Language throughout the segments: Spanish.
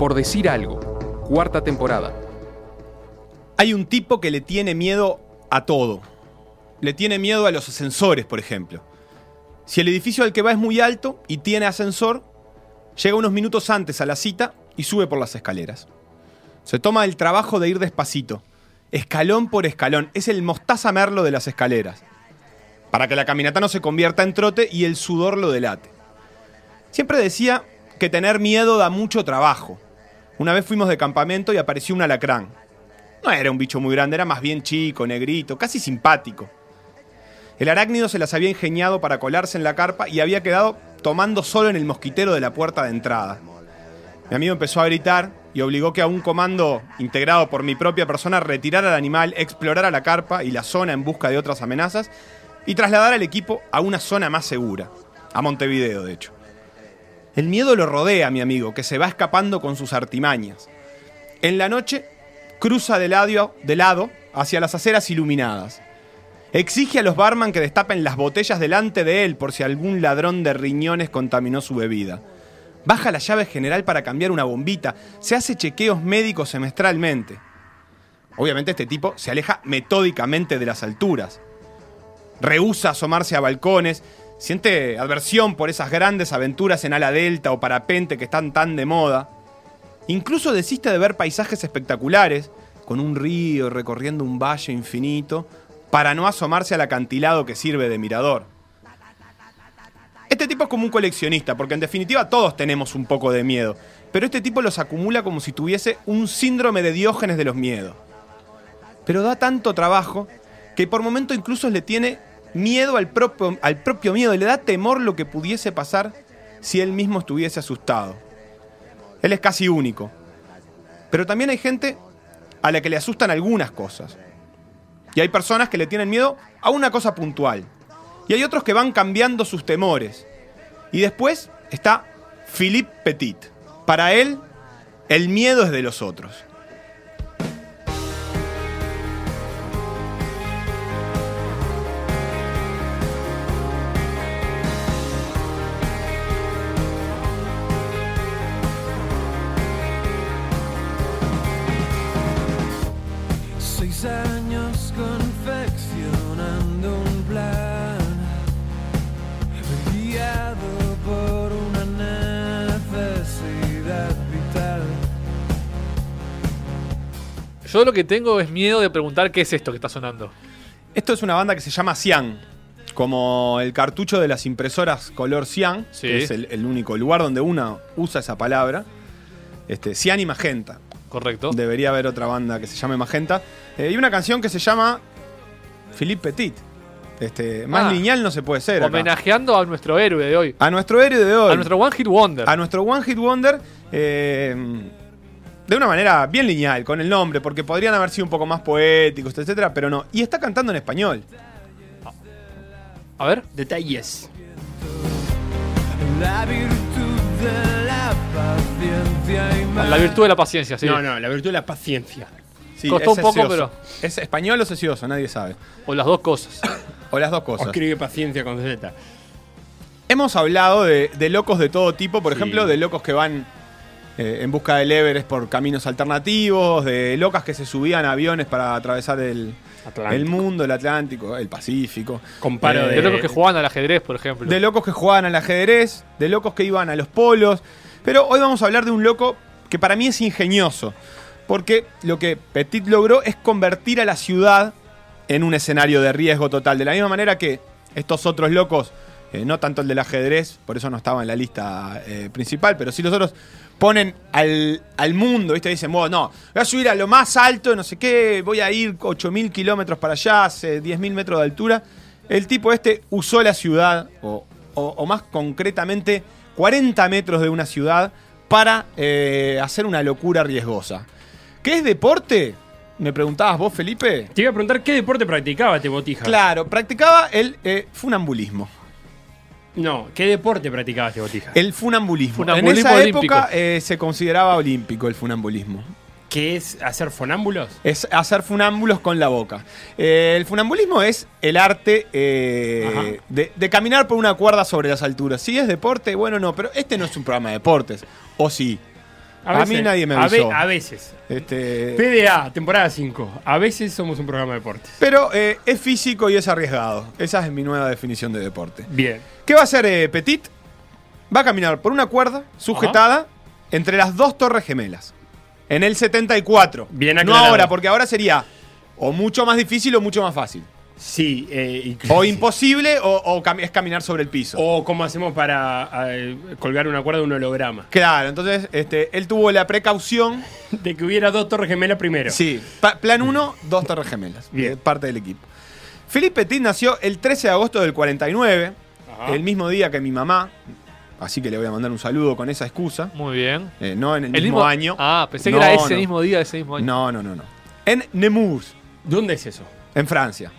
Por decir algo, cuarta temporada. Hay un tipo que le tiene miedo a todo. Le tiene miedo a los ascensores, por ejemplo. Si el edificio al que va es muy alto y tiene ascensor, llega unos minutos antes a la cita y sube por las escaleras. Se toma el trabajo de ir despacito, escalón por escalón. Es el mostaza merlo de las escaleras. Para que la caminata no se convierta en trote y el sudor lo delate. Siempre decía que tener miedo da mucho trabajo. Una vez fuimos de campamento y apareció un alacrán. No era un bicho muy grande, era más bien chico, negrito, casi simpático. El arácnido se las había ingeniado para colarse en la carpa y había quedado tomando solo en el mosquitero de la puerta de entrada. Mi amigo empezó a gritar y obligó que a un comando integrado por mi propia persona retirara al animal, explorara la carpa y la zona en busca de otras amenazas y trasladara al equipo a una zona más segura, a Montevideo de hecho. El miedo lo rodea a mi amigo, que se va escapando con sus artimañas. En la noche, cruza de lado, de lado hacia las aceras iluminadas. Exige a los barman que destapen las botellas delante de él por si algún ladrón de riñones contaminó su bebida. Baja la llave general para cambiar una bombita. Se hace chequeos médicos semestralmente. Obviamente este tipo se aleja metódicamente de las alturas. Rehúsa asomarse a balcones. Siente aversión por esas grandes aventuras en ala delta o parapente que están tan de moda. Incluso desiste de ver paisajes espectaculares, con un río recorriendo un valle infinito, para no asomarse al acantilado que sirve de mirador. Este tipo es como un coleccionista, porque en definitiva todos tenemos un poco de miedo, pero este tipo los acumula como si tuviese un síndrome de Diógenes de los miedos. Pero da tanto trabajo que por momento incluso le tiene miedo al propio, al propio miedo, le da temor lo que pudiese pasar si él mismo estuviese asustado. Él es casi único. Pero también hay gente a la que le asustan algunas cosas. Y hay personas que le tienen miedo a una cosa puntual. Y hay otros que van cambiando sus temores. Y después está Philippe Petit. Para él, el miedo es de los otros. Yo lo que tengo es miedo de preguntar qué es esto que está sonando. Esto es una banda que se llama Cian, como el cartucho de las impresoras color cian, Sí. que es el, el único lugar donde uno usa esa palabra. Este, cian y magenta. Correcto. Debería haber otra banda que se llame Magenta. Eh, y una canción que se llama Philippe Petit. Este, más Ah. lineal no se puede ser. acá. Homenajeando a nuestro héroe de hoy. A nuestro héroe de hoy. A nuestro One Hit Wonder. A nuestro One Hit Wonder. eh, de una manera bien lineal, con el nombre, porque podrían haber sido un poco más poéticos, etcétera, pero no. Y está cantando en español. A ver. Detalles. La virtud de la paciencia y. La virtud de la paciencia, sí. No, no, la virtud de la paciencia. Sí, Costó un poco, sesioso. pero- ¿Es español o sesioso? Nadie sabe. O las dos cosas. O las dos O cosas. escribe paciencia con Z. Hemos hablado de, de locos de todo tipo, por Sí. ejemplo, de locos que van eh, en busca del Everest por caminos alternativos, de locas que se subían a aviones para atravesar el, el mundo, el Atlántico, el Pacífico. Comparo Eh, De de- locos que jugaban al ajedrez, por ejemplo. De locos que jugaban al ajedrez, de locos que iban a los polos. Pero hoy vamos a hablar de un loco que para mí es ingenioso. Porque lo que Petit logró es convertir a la ciudad en un escenario de riesgo total. De la misma manera que estos otros locos, eh, no tanto el del ajedrez, por eso no estaba en la lista eh, principal, pero sí los otros ponen al, al mundo, ¿viste? Dicen, bueno, no, voy a subir a lo más alto, no sé qué, voy a ir 8.000 kilómetros para allá, hace 10.000 metros de altura. El tipo este usó la ciudad, o, o- o más concretamente 40 metros de una ciudad, para eh, hacer una locura riesgosa. ¿Qué es deporte? Me preguntabas vos, Felipe. Te iba a preguntar qué deporte practicaba este botija. Claro, practicaba el eh, funambulismo. No, ¿qué deporte practicaba este botija? El funambulismo. Funambulismo en esa olímpico. época eh, se consideraba olímpico el funambulismo. ¿Qué es hacer fonámbulos? Es hacer funámbulos con la boca. Eh, el funambulismo es el arte eh, de, de caminar por una cuerda sobre las alturas. Si es deporte, bueno, no, pero este no es un programa de deportes. O sí. A mí nadie me avisó. A, veces. Este, PDA, temporada 5. A veces somos un programa de deportes. pero eh, es físico y es arriesgado. Esa es mi nueva definición de deporte. Bien. ¿Qué va a hacer eh, Petit? Va a caminar por una cuerda sujetada entre las dos torres gemelas. En el 74. Bien No ahora, porque ahora sería o mucho más difícil o mucho más fácil. Sí. eh, O imposible o, o cam- es caminar sobre el piso. O cómo hacemos para eh, colgar una cuerda de un holograma. Claro, entonces este, él tuvo la precaución. De que hubiera dos torres gemelas primero. Sí, pa- plan 1, dos torres gemelas. Bien. eh, parte del equipo. Philippe Petit nació el 13 de agosto del 49, Ajá. el mismo día que mi mamá. Así que le voy a mandar un saludo con esa excusa. Muy bien. eh, no en el, mismo, año. Ah, pensé No, que era ese no. mismo día, ese mismo año. No, no, no, no. En Nemours, ¿Dónde es eso? en Francia.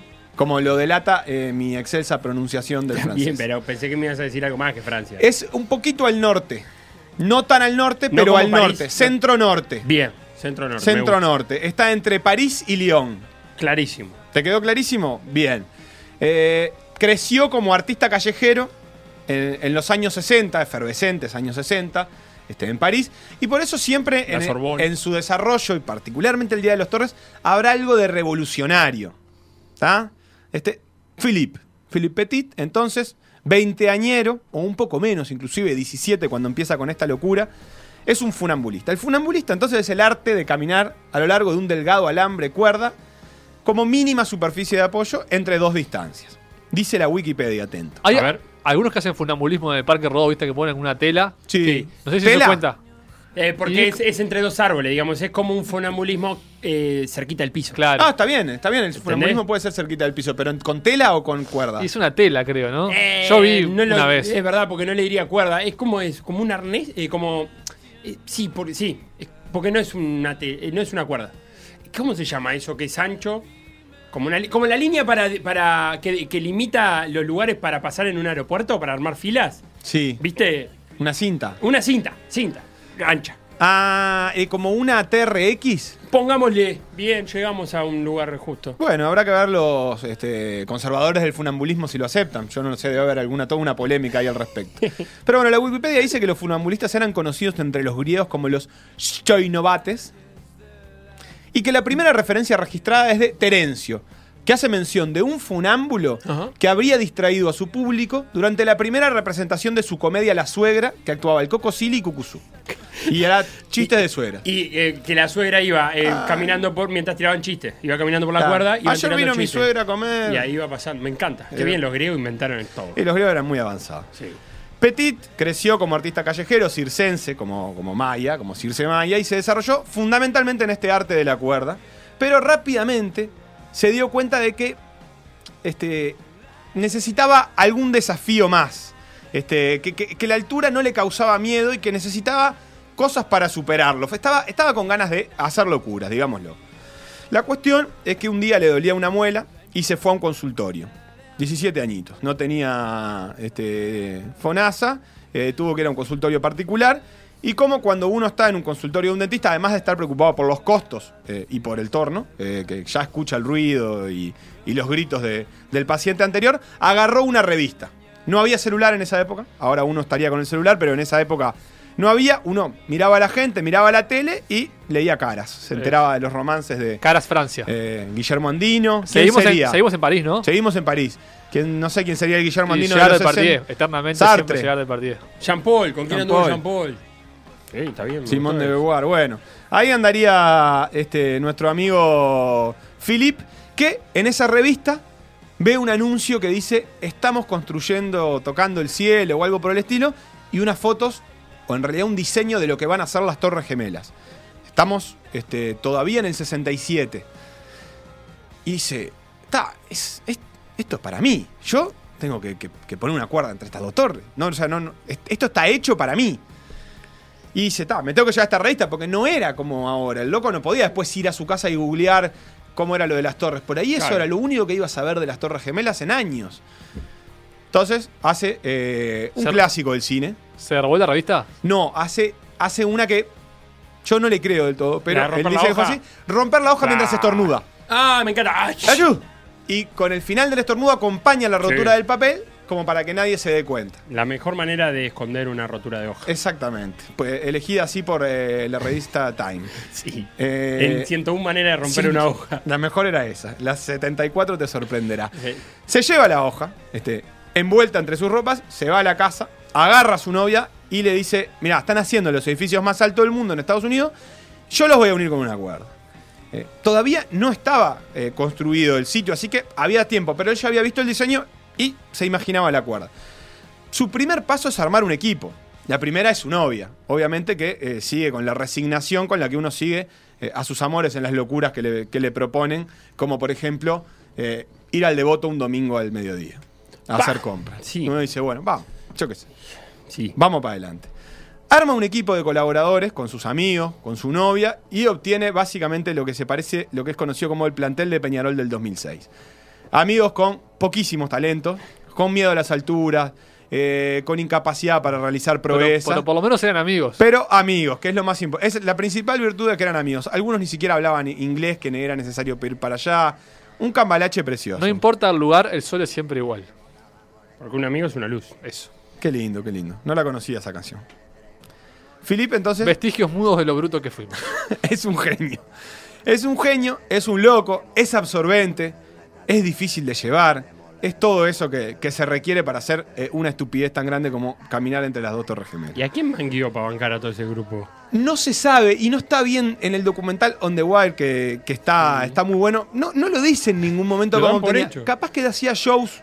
Como lo delata eh, mi excelsa pronunciación del francés. Bien, pero pensé que me ibas a decir algo más que Francia. Es un poquito al norte. No tan al norte, No pero al París. norte. Centro-norte. Bien, centro norte. me Centro gusta. norte. Está entre París y Lyon. Clarísimo. ¿Te quedó clarísimo? Bien. Eh, creció como artista callejero en, en los años 60, efervescentes años 60, este, en París. Y por eso siempre en, en su desarrollo, y particularmente el Día de los Torres, habrá algo de revolucionario. ¿Está? Este, Philippe. Philippe Petit, entonces, 20añero, o un poco menos, inclusive 17 cuando empieza con esta locura, es un funambulista. El funambulista entonces es el arte de caminar a lo largo de un delgado alambre cuerda como mínima superficie de apoyo entre dos distancias. Dice la Wikipedia, atento. Hay A ver. algunos que hacen funambulismo de Parque Rodó, viste, que ponen una tela. Sí. No sé si se cuenta. Eh, porque es, es entre dos árboles, digamos. Es como un fonambulismo eh, cerquita del piso. Claro. Ah, está bien, está bien. El funambulismo puede ser cerquita del piso, pero ¿con tela o con cuerda? Es una tela, creo, ¿no? Eh, Yo vi no lo- una vez. Es verdad, porque no le diría cuerda. Es como es como un arnés, eh, como eh, sí, porque sí, porque no es una te- eh, no es una cuerda. ¿Cómo se llama eso que es ancho? Como, una, como la línea para, para que, que limita los lugares para pasar en un aeropuerto, para armar filas. Sí. ¿Viste? Una cinta. Una cinta, cinta, ancha. Ah, eh, como una TRX. Pongámosle, bien, llegamos a un lugar justo. Bueno, habrá que ver los este, conservadores del funambulismo si lo aceptan. Yo no lo sé, debe haber alguna, toda una polémica ahí al respecto. Pero bueno, la Wikipedia dice que los funambulistas eran conocidos entre los griegos como los Stoinobates y que la primera referencia registrada es de Terencio, que hace mención de un funámbulo Ajá. que habría distraído a su público durante la primera representación de su comedia La Suegra, que actuaba el Coco Silly y Cucuzú. Y era chistes de suegra. Y eh, que la suegra iba eh, caminando por mientras tiraban chistes. Iba caminando por la Claro. cuerda y iban Ayer vino mi suegra a comer. Y ahí iba pasando. Me encanta. Qué Eh, bien los griegos inventaron todo. Y los griegos eran muy avanzados. Sí. Petit creció como artista callejero, circense, como, como Maya, como Circe Maya, y se desarrolló fundamentalmente en este arte de la cuerda. Pero rápidamente se dio cuenta de que este, necesitaba algún desafío más. Este, que, la altura no le causaba miedo y que necesitaba cosas para superarlo. Estaba, estaba con ganas de hacer locuras, digámoslo. La cuestión es que un día le dolía una muela y se fue a un consultorio. 17 añitos. No tenía este, FONASA, eh, tuvo que ir a un consultorio particular. Y como cuando uno está en un consultorio de un dentista, además de estar preocupado por los costos eh, y por el torno, eh, que ya escucha el ruido y, y los gritos de- del paciente anterior, agarró una revista. No había celular en esa época, ahora uno estaría con el celular, pero en esa época no había. Uno miraba a la gente, miraba la tele y leía caras. Se enteraba de los romances de Caras Francia. eh, Guillermo Andino. ¿Quién seguimos, sería? en, seguimos en París, ¿no? Seguimos en París. ¿Quién- no sé quién sería el Guillermo Y Andino llegar de de los partido. 60. Eternamente Sartre. siempre. Jean Paul, ¿con quién Jean anduvo Paul. Jean Paul? Está bien. Simón de. Beauvoir. Bueno, ahí andaría este, nuestro amigo Philip, que en esa revista ve un anuncio que dice estamos construyendo, tocando el cielo o algo por el estilo, y unas fotos, o en realidad un diseño de lo que van a ser las Torres Gemelas. Estamos este, todavía en el 67. Y dice, "Ta, es, es- esto es para mí. Yo tengo que, que- que poner una cuerda entre estas dos torres. No, o sea, no, no, est- esto está hecho para mí. Y dice, ta, me tengo que llevar a esta revista porque no era como ahora. El loco no podía después ir a su casa y googlear cómo era lo de las torres. Por ahí eso Claro. era lo único que iba a saber de las torres gemelas en años. Entonces hace eh, un clásico del cine. ¿Se robó la revista? No, hace, hace una que yo no le creo del todo, pero ¿La de él romper dice que fue hoja? así. Romper la hoja mientras Ah. estornuda. Ah, me encanta. ¡Ay! ¡Ayú! Y con el final del estornudo acompaña la rotura Sí. del papel como para que nadie se dé cuenta. La mejor manera de esconder una rotura de hoja. Exactamente. Pues elegida así por eh, la revista Time. Sí. Eh, en 101 maneras de romper Sí, una hoja. La mejor era esa. La 74 te sorprenderá. Se lleva la hoja, este, envuelta entre sus ropas, se va a la casa, agarra a su novia y le dice: Mirá, están haciendo los edificios más altos del mundo en Estados Unidos, yo los voy a unir con una cuerda. Eh, todavía no estaba eh, construido el sitio, así que había tiempo, pero él ya había visto el diseño y se imaginaba la cuerda. Su primer paso es armar un equipo. La primera es su novia, obviamente que eh, sigue con la resignación con la que uno sigue eh, a sus amores en las locuras que le, que le proponen, como por ejemplo eh, ir al devoto un domingo al mediodía a Bah, hacer compras. sí. Uno dice, bueno, vamos, yo qué sé, sí. vamos para adelante. Arma un equipo de colaboradores con sus amigos, con su novia y obtiene básicamente lo que se parece, lo que es conocido como el plantel de Peñarol del 2006. Amigos con poquísimos talentos, con miedo a las alturas, eh, con incapacidad para realizar proezas. pero por lo menos eran amigos. Pero amigos, que es lo más importante. Es la principal virtud de que eran amigos. Algunos ni siquiera hablaban inglés, que era necesario pedir para allá. Un cambalache precioso. No importa el lugar, el sol es siempre igual. Porque un amigo es una luz. Eso. Qué lindo, qué lindo. No la conocía esa canción. Philip, entonces, Vestigios mudos de lo bruto que fuimos. es un genio. Es un genio, es un loco, es absorbente, es difícil de llevar. Es todo eso que, que se requiere para hacer eh, una estupidez tan grande como caminar entre las dos torres gemelas. ¿Y a quién manguió para bancar a todo ese grupo? No se sabe y no está bien en el documental On the Wire, que, que está, está muy bueno. No, no lo dice en ningún momento Lo por tenía-. Capaz que hacía shows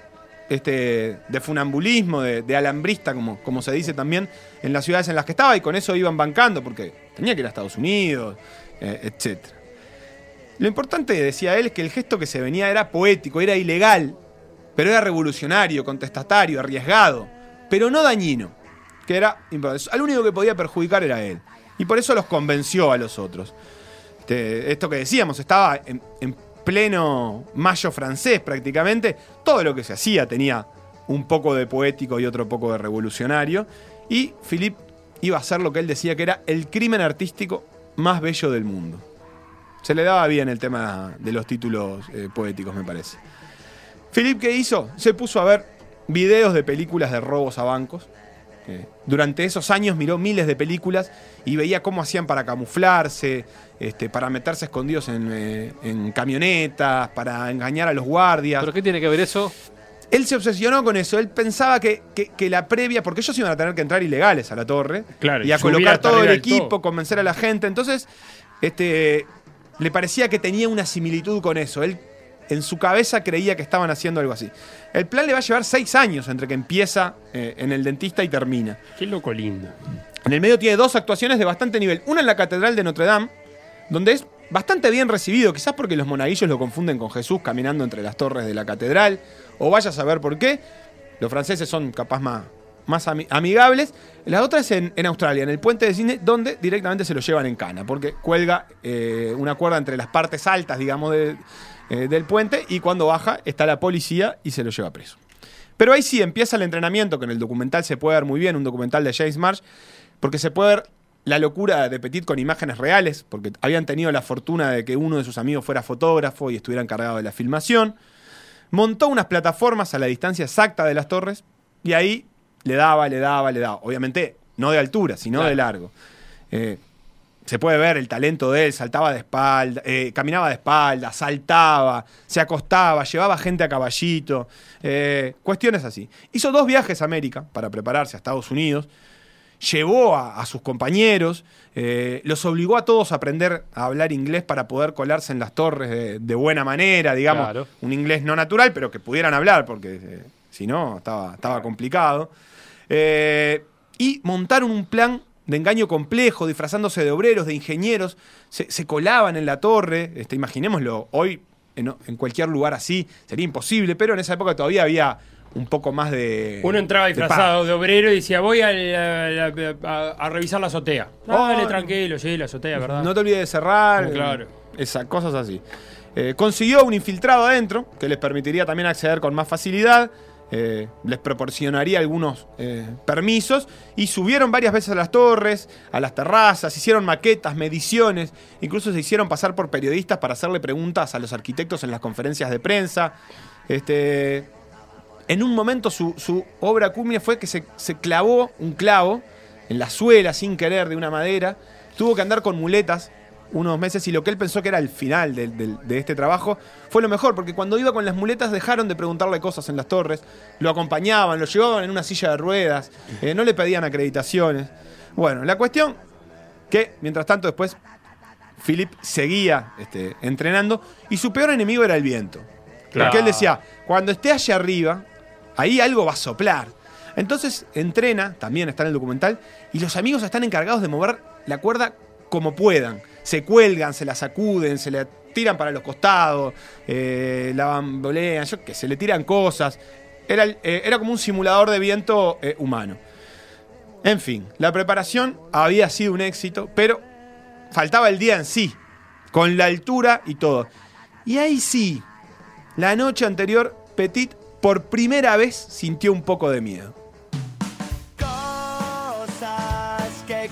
este, de funambulismo, de, de alambrista, como, como se dice también, en las ciudades en las que estaba, y con eso iban bancando, porque tenía que ir a Estados Unidos, eh, etc. Lo importante, decía él, es que el gesto que se venía era poético, era ilegal, pero era revolucionario, contestatario, arriesgado, pero no dañino, que era. Al único que podía perjudicar era él. Y por eso los convenció a los otros. Este, esto que decíamos, estaba en, en pleno mayo francés prácticamente. Todo lo que se hacía tenía un poco de poético y otro poco de revolucionario. Y Philippe iba a hacer lo que él decía que era el crimen artístico más bello del mundo. Se le daba bien el tema de los títulos eh, poéticos, me parece. Philippe, ¿qué hizo? Se puso a ver videos de películas de robos a bancos. Eh, durante esos años miró miles de películas y veía cómo hacían para camuflarse, este, para meterse escondidos en, eh, en camionetas, para engañar a los guardias. ¿Pero qué tiene que ver eso? Él se obsesionó con eso. Él pensaba que, que- que la previa, porque ellos iban a tener que entrar ilegales a la torre Claro, y a colocar todo el equipo, todo. convencer a la gente. Entonces, este, le parecía que tenía una similitud con eso. Él en su cabeza creía que estaban haciendo algo así. El plan le va a llevar seis años entre que empieza eh, en el dentista y termina. Qué loco lindo. En el medio tiene dos actuaciones de bastante nivel. Una en la Catedral de Notre Dame, donde es bastante bien recibido, quizás porque los monaguillos lo confunden con Jesús caminando entre las torres de la catedral, o vaya a saber por qué. Los franceses son capaz más, más ami- amigables. La otra es en, Australia, en el puente de cine, donde directamente se lo llevan en cana, porque cuelga eh, una cuerda entre las partes altas, digamos, eh, del puente, y cuando baja está la policía y se lo lleva preso. Pero ahí sí empieza el entrenamiento, que en el documental se puede ver muy bien, un documental de James Marsh, porque se puede ver la locura de Petit con imágenes reales, porque habían tenido la fortuna de que uno de sus amigos fuera fotógrafo y estuviera encargado de la filmación. Montó unas plataformas a la distancia exacta de las torres y ahí le daba, le daba, le daba. Obviamente no de altura, sino Claro. de largo. Eh, se puede ver el talento de él, saltaba de espalda, eh, caminaba de espalda, saltaba, se acostaba, llevaba gente a caballito, eh, cuestiones así. Hizo dos viajes a América para prepararse a Estados Unidos, llevó a, a sus compañeros, eh, los obligó a todos a aprender a hablar inglés para poder colarse en las torres de, de buena manera, digamos, Claro. un inglés no natural, pero que pudieran hablar, porque si no, estaba, estaba complicado. Eh, y montaron un plan de engaño complejo, disfrazándose de obreros, de ingenieros, se, se colaban en la torre, este, imaginémoslo, hoy en, en cualquier lugar así sería imposible, pero en esa época todavía había un poco más de... Uno entraba disfrazado de, obrero y decía, voy a, a- a revisar la azotea. Dale, Oh, tranquilo, sí, la azotea, ¿verdad? No te olvides de cerrar. No, claro. Esas cosas así. Eh, consiguió un infiltrado adentro, que les permitiría también acceder con más facilidad. Eh, les proporcionaría algunos eh, permisos. Y subieron varias veces a las torres, a las terrazas, hicieron maquetas, mediciones. Incluso se hicieron pasar por periodistas para hacerle preguntas a los arquitectos en las conferencias de prensa. Este, En un momento su, obra culmine fue que se clavó un clavo en la suela sin querer de una madera. Tuvo que andar con muletas unos meses y lo que él pensó que era el final del- de, este trabajo fue lo mejor, porque cuando iba con las muletas dejaron de preguntarle cosas en las torres, lo acompañaban, lo llevaban en una silla de ruedas, eh, no le pedían acreditaciones. Bueno, la cuestión que mientras tanto después Philip seguía este, entrenando y su peor enemigo era el viento. Claro. Porque él decía, cuando esté allá arriba, ahí algo va a soplar. Entonces entrena, también está en el documental, y los amigos están encargados de mover la cuerda como puedan. Se cuelgan, se la sacuden, se la tiran para los costados, eh, la bambolean, yo se le tiran cosas. Era, eh, era como un simulador de viento eh, humano. En fin, la preparación había sido un éxito, pero faltaba el día en sí, con la altura y todo. Y ahí sí, la noche anterior, Petit por primera vez sintió un poco de miedo. Cosas que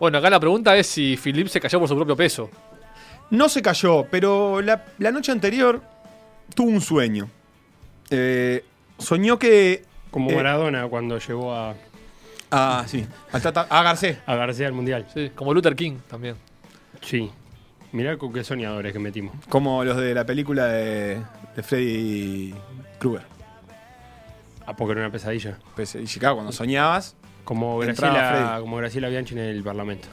Bueno, acá la pregunta es si Philip se cayó por su propio peso. No se cayó, pero la, la noche anterior tuvo un sueño. Eh, soñó que... Como eh, Maradona cuando llegó a, Ah, sí. al Tata- A Garcés. a García al Mundial. Sí, como Luther King también. Sí. Mirá con qué soñadores que metimos. Como los de la película de, de Freddy Krueger. Ah, porque era una pesadilla. Pues, en Chicago, cuando soñabas. Como Graciela, como Graciela Bianchi en el Parlamento.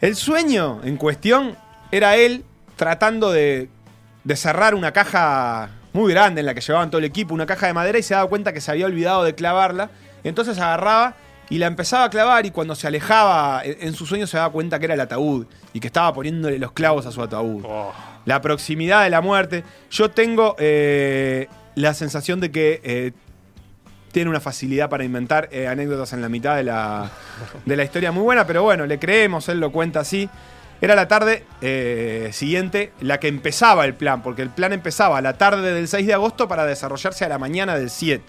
El sueño en cuestión era él tratando de, de cerrar una caja muy grande en la que llevaban todo el equipo, una caja de madera, y se daba cuenta que se había olvidado de clavarla. Entonces agarraba y la empezaba a clavar, y cuando se alejaba en en su sueño se daba cuenta que era el ataúd y que estaba poniéndole los clavos a su ataúd. Oh. La proximidad de la muerte. Yo tengo eh, la sensación de que eh, tiene una facilidad para inventar eh, anécdotas en la mitad de la, de la historia muy buena, pero bueno, le creemos, él lo cuenta así. Era la tarde eh, siguiente la que empezaba el plan, porque el plan empezaba la tarde del 6 de agosto para desarrollarse a la mañana del 7.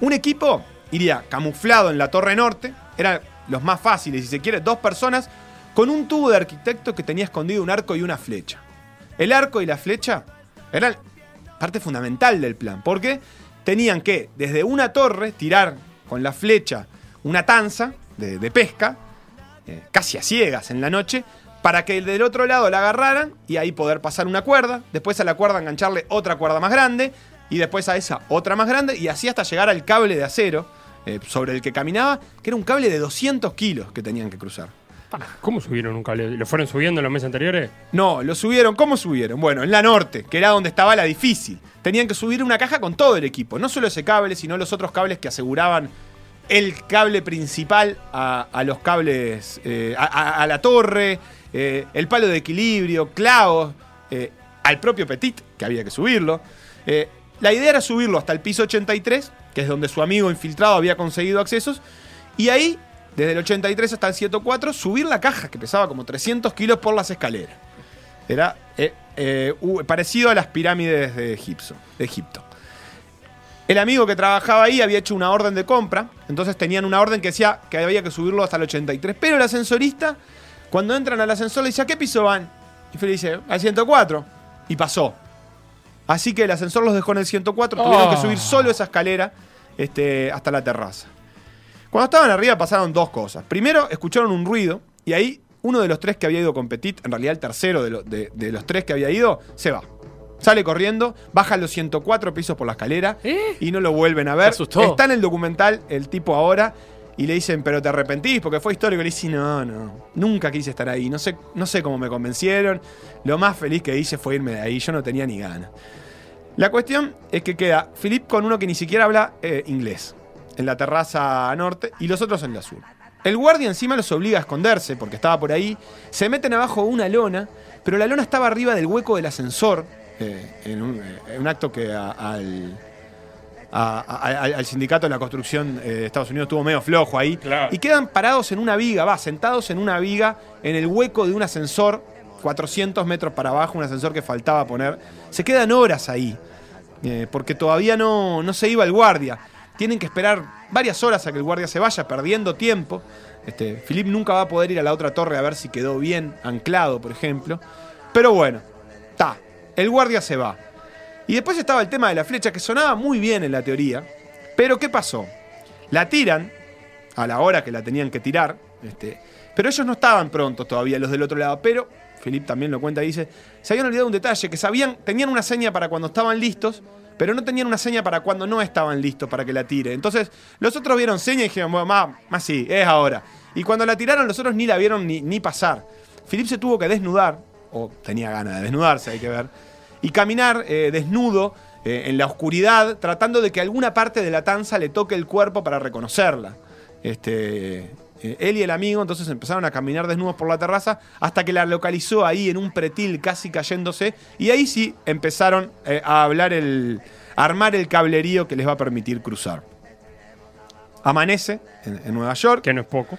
Un equipo iría camuflado en la torre norte, eran los más fáciles, si se quiere, dos personas con un tubo de arquitecto que tenía escondido un arco y una flecha. El arco y la flecha eran parte fundamental del plan, porque tenían que desde una torre tirar con la flecha una tanza de, pesca, eh, casi a ciegas en la noche, para que del otro lado la agarraran y ahí poder pasar una cuerda, después a la cuerda engancharle otra cuerda más grande, y después a esa otra más grande, y así hasta llegar al cable de acero eh, sobre el que caminaba, que era un cable de 200 kilos que tenían que cruzar. ¿Cómo subieron un cable? ¿Lo fueron subiendo en los meses anteriores? No, lo subieron. ¿Cómo subieron? Bueno, en la norte, que era donde estaba la difícil. Tenían que subir una caja con todo el equipo. No solo ese cable, sino los otros cables que aseguraban el cable principal a, a los cables, eh, a, a- a la torre, eh, el palo de equilibrio, clavos, eh, al propio Petit, que había que subirlo. Eh, la idea era subirlo hasta el piso 83, que es donde su amigo infiltrado había conseguido accesos, y ahí, desde el 83 hasta el 104, subir la caja, que pesaba como 300 kilos por las escaleras. Era eh, eh, parecido a las pirámides de Egipto, de Egipto. El amigo que trabajaba ahí había hecho una orden de compra, entonces tenían una orden que decía que había que subirlo hasta el 83. Pero el ascensorista, cuando entran al ascensor, le dice: ¿A qué piso van? Y Fede dice: Al 104. Y pasó. Así que el ascensor los dejó en el 104, tuvieron que Oh. subir solo esa escalera este, hasta la terraza. Cuando estaban arriba pasaron dos cosas. Primero, escucharon un ruido y ahí uno de los tres que había ido con Petit, en realidad el tercero de, lo- de- de los tres que había ido, se va. Sale corriendo, baja los 104 pisos por la escalera ¿Eh? y no lo vuelven a ver. Asustó. Está en el documental el tipo ahora y le dicen, pero te arrepentís porque fue histórico. Y le dice, no, no, nunca quise estar ahí. No sé, no sé cómo me convencieron. Lo más feliz que hice fue irme de ahí. Yo no tenía ni ganas. La cuestión es que queda Philip con uno que ni siquiera habla eh, inglés en la terraza norte y los otros en la sur. El guardia encima los obliga a esconderse porque estaba por ahí. Se meten abajo una lona, pero la lona estaba arriba del hueco del ascensor eh, en, un, eh, en un acto que a- al, a- a- al- al sindicato de la construcción eh, de Estados Unidos estuvo medio flojo ahí. Claro. Y quedan parados en una viga, va, sentados en una viga en el hueco de un ascensor, 400 metros para abajo, un ascensor que faltaba poner. Se quedan horas ahí. eh, porque todavía no, no se iba el guardia. Tienen que esperar varias horas a que el guardia se vaya, perdiendo tiempo. Este, Philip nunca va a poder ir a la otra torre a ver si quedó bien anclado, por ejemplo. Pero bueno, está. El guardia se va. Y después estaba el tema de la flecha, que sonaba muy bien en la teoría. Pero ¿qué pasó? La tiran a la hora que la tenían que tirar. Este, pero ellos no estaban prontos todavía, los del otro lado. Pero, Philip también lo cuenta y dice, se habían olvidado un detalle, que sabían, tenían una seña para cuando estaban listos, pero no tenían una seña para cuando no estaban listos para que la tire. Entonces, los otros vieron seña y dijeron, bueno, más, más sí, es ahora. Y cuando la tiraron, los otros ni la vieron ni, ni pasar. Philip se tuvo que desnudar, o tenía ganas de desnudarse, hay que ver, y caminar eh, desnudo eh, en la oscuridad, tratando de que alguna parte de la tanza le toque el cuerpo para reconocerla. Este, eh, él y el amigo entonces empezaron a caminar desnudos por la terraza hasta que la localizó ahí en un pretil casi cayéndose y ahí sí empezaron eh, a hablar el a armar el cablerío que les va a permitir cruzar. Amanece en, en Nueva York. Que no es poco.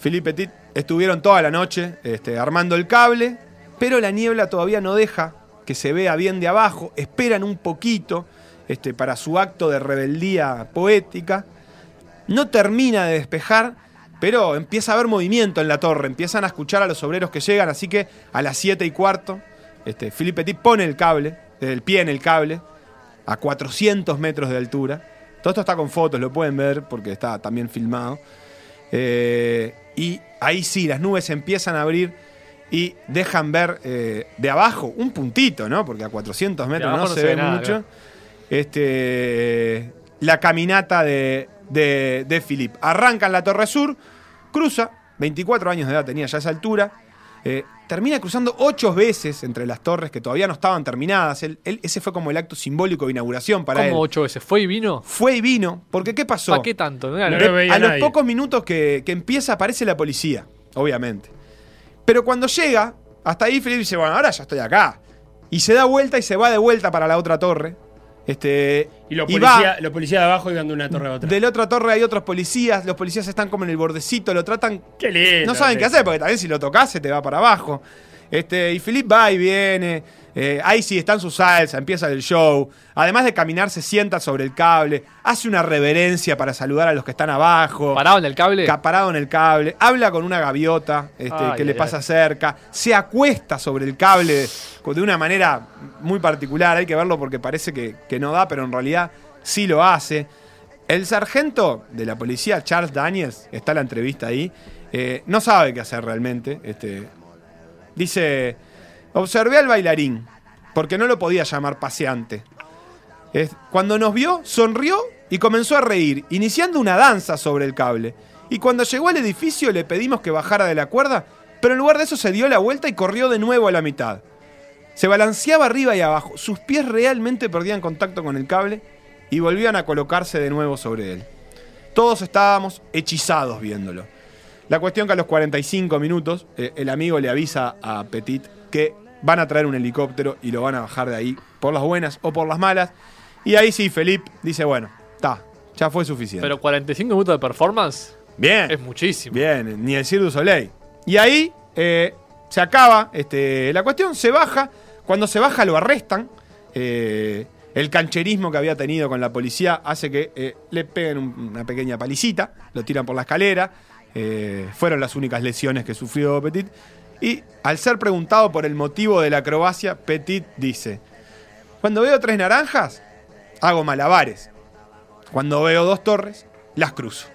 Philippe Petit estuvieron toda la noche este, armando el cable, pero la niebla todavía no deja que se vea bien de abajo. Esperan un poquito este, para su acto de rebeldía poética. No termina de despejar, pero empieza a haber movimiento en la torre. Empiezan a escuchar a los obreros que llegan, así que a las 7 y cuarto, este, Philippe Petit pone el cable, el pie en el cable, a 400 metros de altura. Todo esto está con fotos, lo pueden ver porque está también filmado. Eh, y ahí sí, las nubes empiezan a abrir y dejan ver eh, de abajo un puntito, ¿no? Porque a 400 metros no, se, ve ve nada, mucho. claro. Este, la caminata de, de, de Philip. Arranca en la Torre Sur, cruza, 24 años de edad tenía ya a esa altura. eh, termina cruzando ocho veces entre las torres que todavía no estaban terminadas. Él- él- ese fue como el acto simbólico de inauguración para él. ¿Cómo ocho veces? ¿Fue y vino? Fue y vino, porque ¿qué pasó? ¿Para qué tanto? No era- No De- lo veía a los nadie. pocos minutos que, que empieza aparece la policía, obviamente. Pero cuando llega, hasta ahí Felipe dice, bueno, ahora ya estoy acá. Y se da vuelta y se va de vuelta para la otra torre. Este, Y los policías los policías de abajo iban de una torre a otra. de la otra torre hay otros policías, los policías están como en el bordecito, lo tratan... Qué lindo. No saben qué hacer, porque también si lo tocas se te va para abajo. Este, y Philip va y viene. Eh, ahí sí está en su salsa, empieza el show. Además de caminar, se sienta sobre el cable, hace una reverencia para saludar a los que están abajo. ¿Parado en el cable? Ca- parado en el cable, habla con una gaviota este, Ay, que le pasa ay. cerca, se acuesta sobre el cable de, de una manera muy particular, hay que verlo porque parece que, que no da, pero en realidad sí lo hace. El sargento de la policía, Charles Daniels, está en la entrevista ahí, eh, no sabe qué hacer realmente. Este, dice, observé al bailarín, porque no lo podía llamar paseante. Cuando nos vio, sonrió y comenzó a reír, iniciando una danza sobre el cable. Y cuando llegó al edificio le pedimos que bajara de la cuerda, pero en lugar de eso se dio la vuelta y corrió de nuevo a la mitad. Se balanceaba arriba y abajo, sus pies realmente perdían contacto con el cable y volvían a colocarse de nuevo sobre él. Todos estábamos hechizados viéndolo. La cuestión que a los 45 minutos eh, el amigo le avisa a Petit que van a traer un helicóptero y lo van a bajar de ahí por las buenas o por las malas. Y ahí sí, Felipe dice, bueno, está, ya fue suficiente. Pero 45 minutos de performance bien, es muchísimo. bien, ni el Cirque du Soleil. Y ahí eh, se acaba este, la cuestión, se baja. Cuando se baja lo arrestan. Eh, el cancherismo que había tenido con la policía hace que eh, le peguen un- una pequeña palicita, lo tiran por la escalera. Eh, fueron las únicas lesiones que sufrió Petit. Y al ser preguntado por el motivo de la acrobacia, Petit dice: Cuando veo tres naranjas, hago malabares. Cuando veo dos torres, las cruzo.